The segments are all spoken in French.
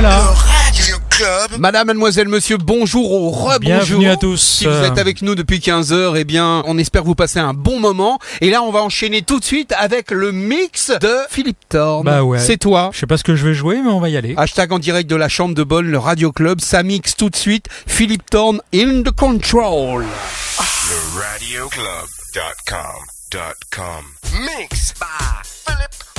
voilà. Radio Club. Madame, mademoiselle, monsieur, bonjour au rebonjour. Bienvenue à tous. Si vous êtes avec nous depuis 15 heures, eh bien, on espère que vous passez un bon moment. Et là, on va enchaîner tout de suite avec le mix de Philippe Thorne. Bah ouais. C'est toi. Je sais pas ce que je vais jouer, mais on va y aller. Hashtag en direct de la chambre de bonne, le Radio Club. Ça mixe tout de suite. Philippe Thorne in the control. Le. Mix by Philip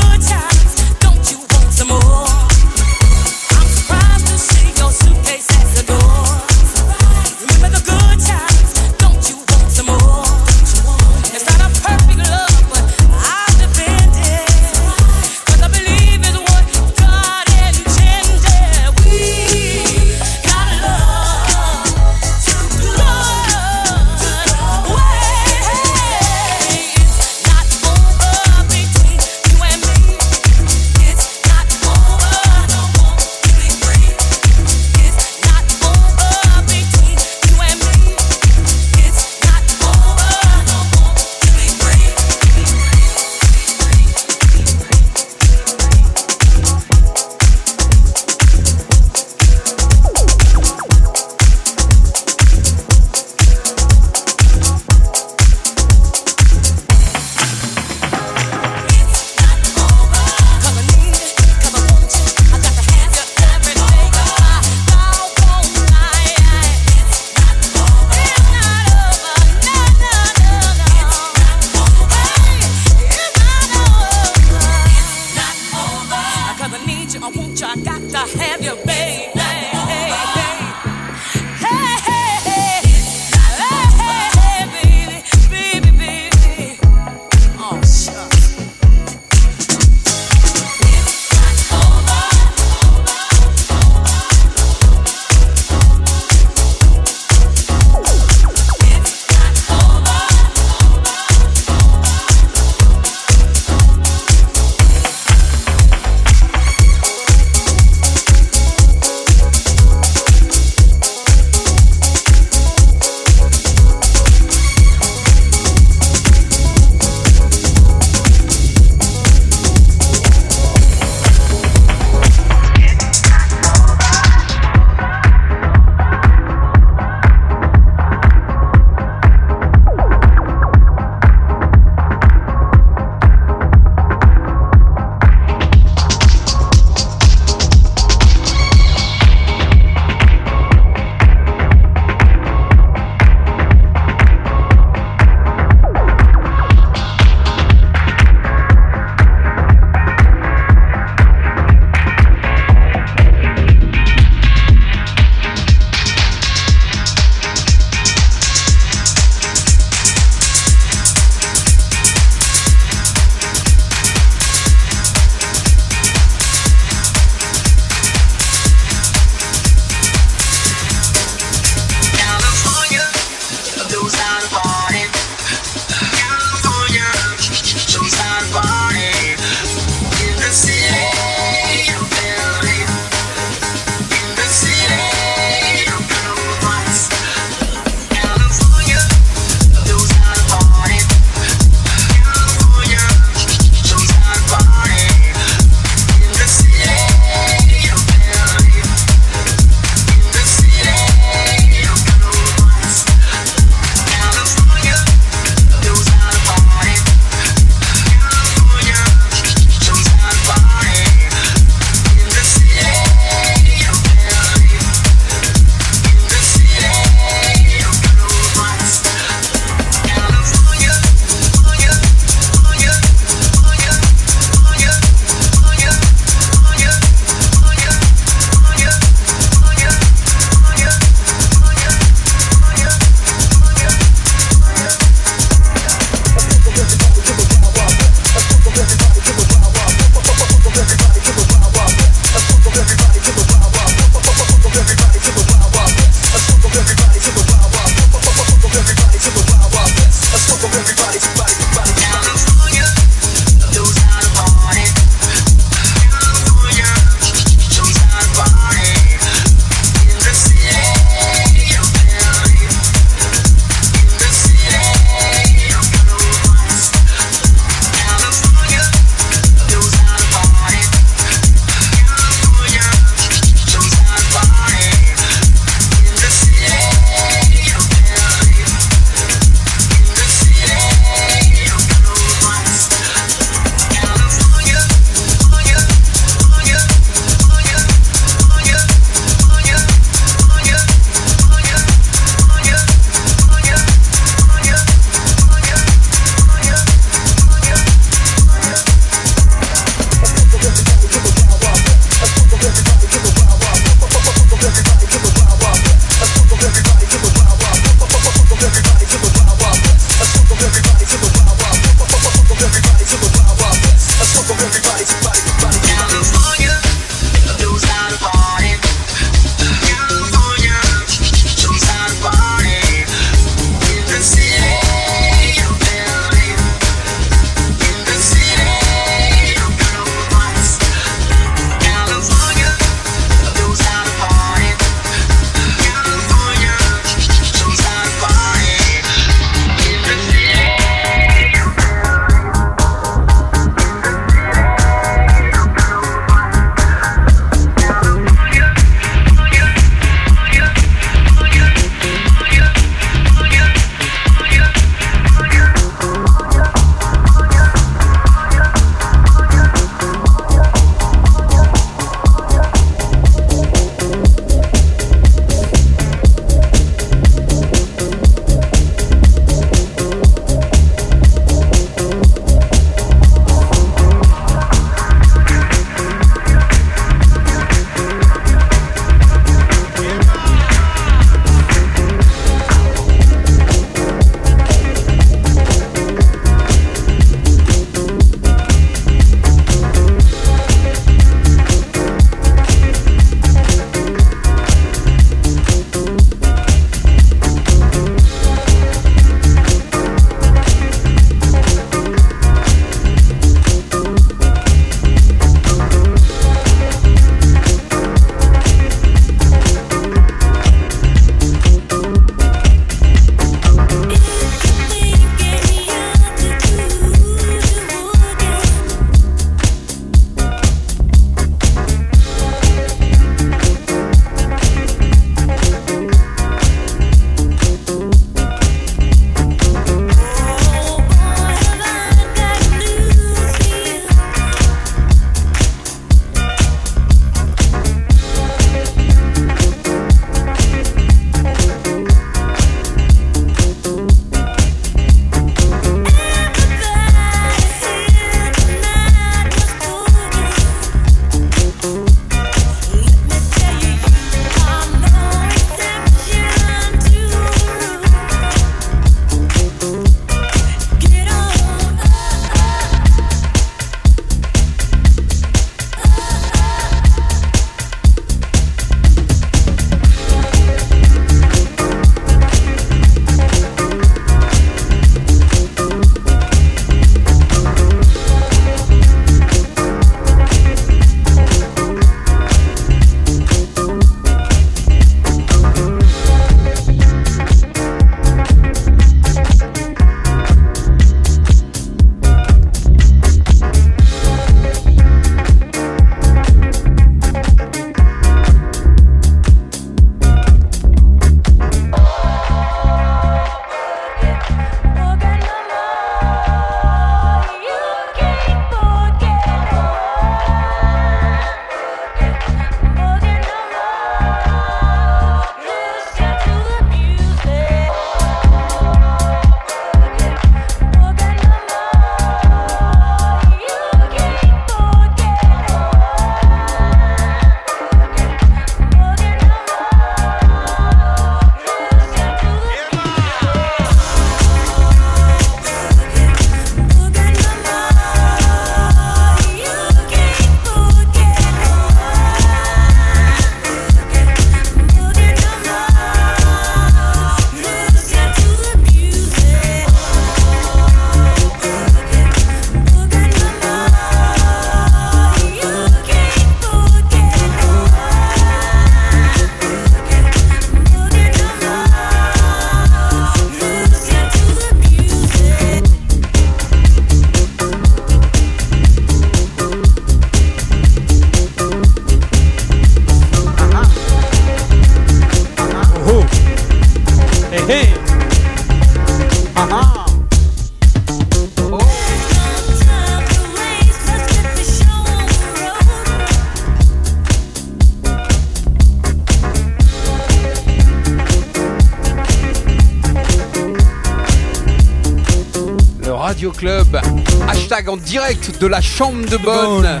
En direct de la chambre de bonne. Bonne.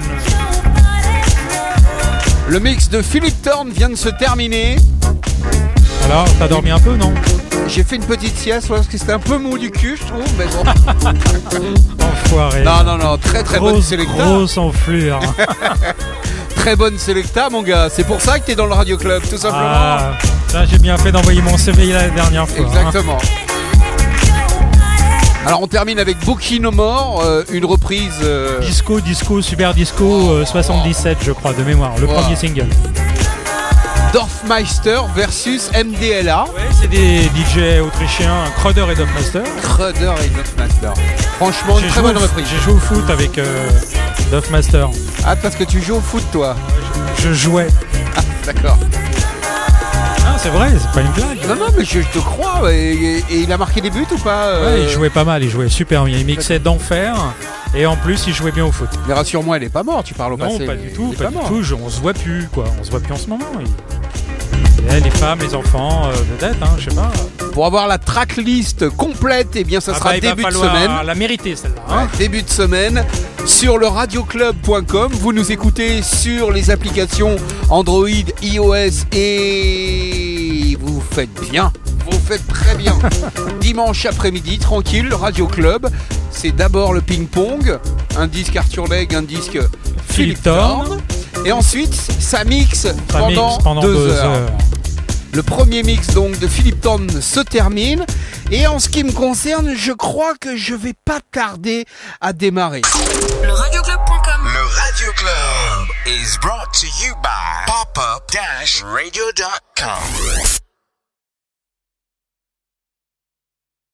Le mix de Philippe Thorne vient de se terminer. Alors, t'as dormi un peu, non? J'ai fait une petite sieste parce que c'était un peu mou du cul, je trouve. Mais bon. Enfoiré. non, non, non, très très bonne sélecta. grosse enflure. Très bonne sélecta, mon gars. C'est pour ça que t'es dans le Radio Club, tout simplement. Ah, ça, j'ai bien fait d'envoyer mon CV la dernière fois. hein. Alors on termine avec Bookie No More, euh, une reprise. euh, Disco, disco, super disco, euh, 77, je crois, de mémoire. Le Wow. premier single. Dorfmeister versus MDLA. Ouais, c'est des DJ autrichiens, Crowder et Duffmaster. Crudder et Dorfmeister. Franchement, une très bonne reprise. j'ai joué au foot avec euh, Duffmaster. Ah, parce que tu joues au foot, toi. Je jouais. D'accord. C'est vrai, c'est pas une blague. Non, non, mais je, je te crois. Et, et il a marqué des buts ou pas euh, Ouais, il jouait pas mal, il jouait super bien. Il mixait d'enfer. Et en plus, il jouait bien au foot. Mais rassure-moi, elle est pas morte, tu parles au Non, passé. pas du tout, est pas, du mort. tout. Je- on se voit plus, quoi. On se voit plus en ce moment. Eh, les femmes, les enfants, euh, peut-être, hein, je sais pas. Pour avoir la tracklist complète, eh bien, ça Ah sera bah, début de semaine. la mériter, celle-là. hein. Ouais, début de semaine sur le radioclub.com. Vous nous écoutez sur les applications Android, iOS et vous faites bien. Vous faites très bien. Dimanche après-midi, tranquille, le Radio Club. C'est d'abord le ping-pong, un disque Arthur Legge, un disque Philippe Philippe Thorne. Thorne. Et ensuite, ça mixe Ça pendant, mixe pendant deux, deux, heures. heures. Le premier mix donc de Philippe Thorne se termine. Et en ce qui me concerne, je crois que je vais pas tarder à démarrer. Le radioclub.com Le Radio Club is brought to you by popup-radio.com.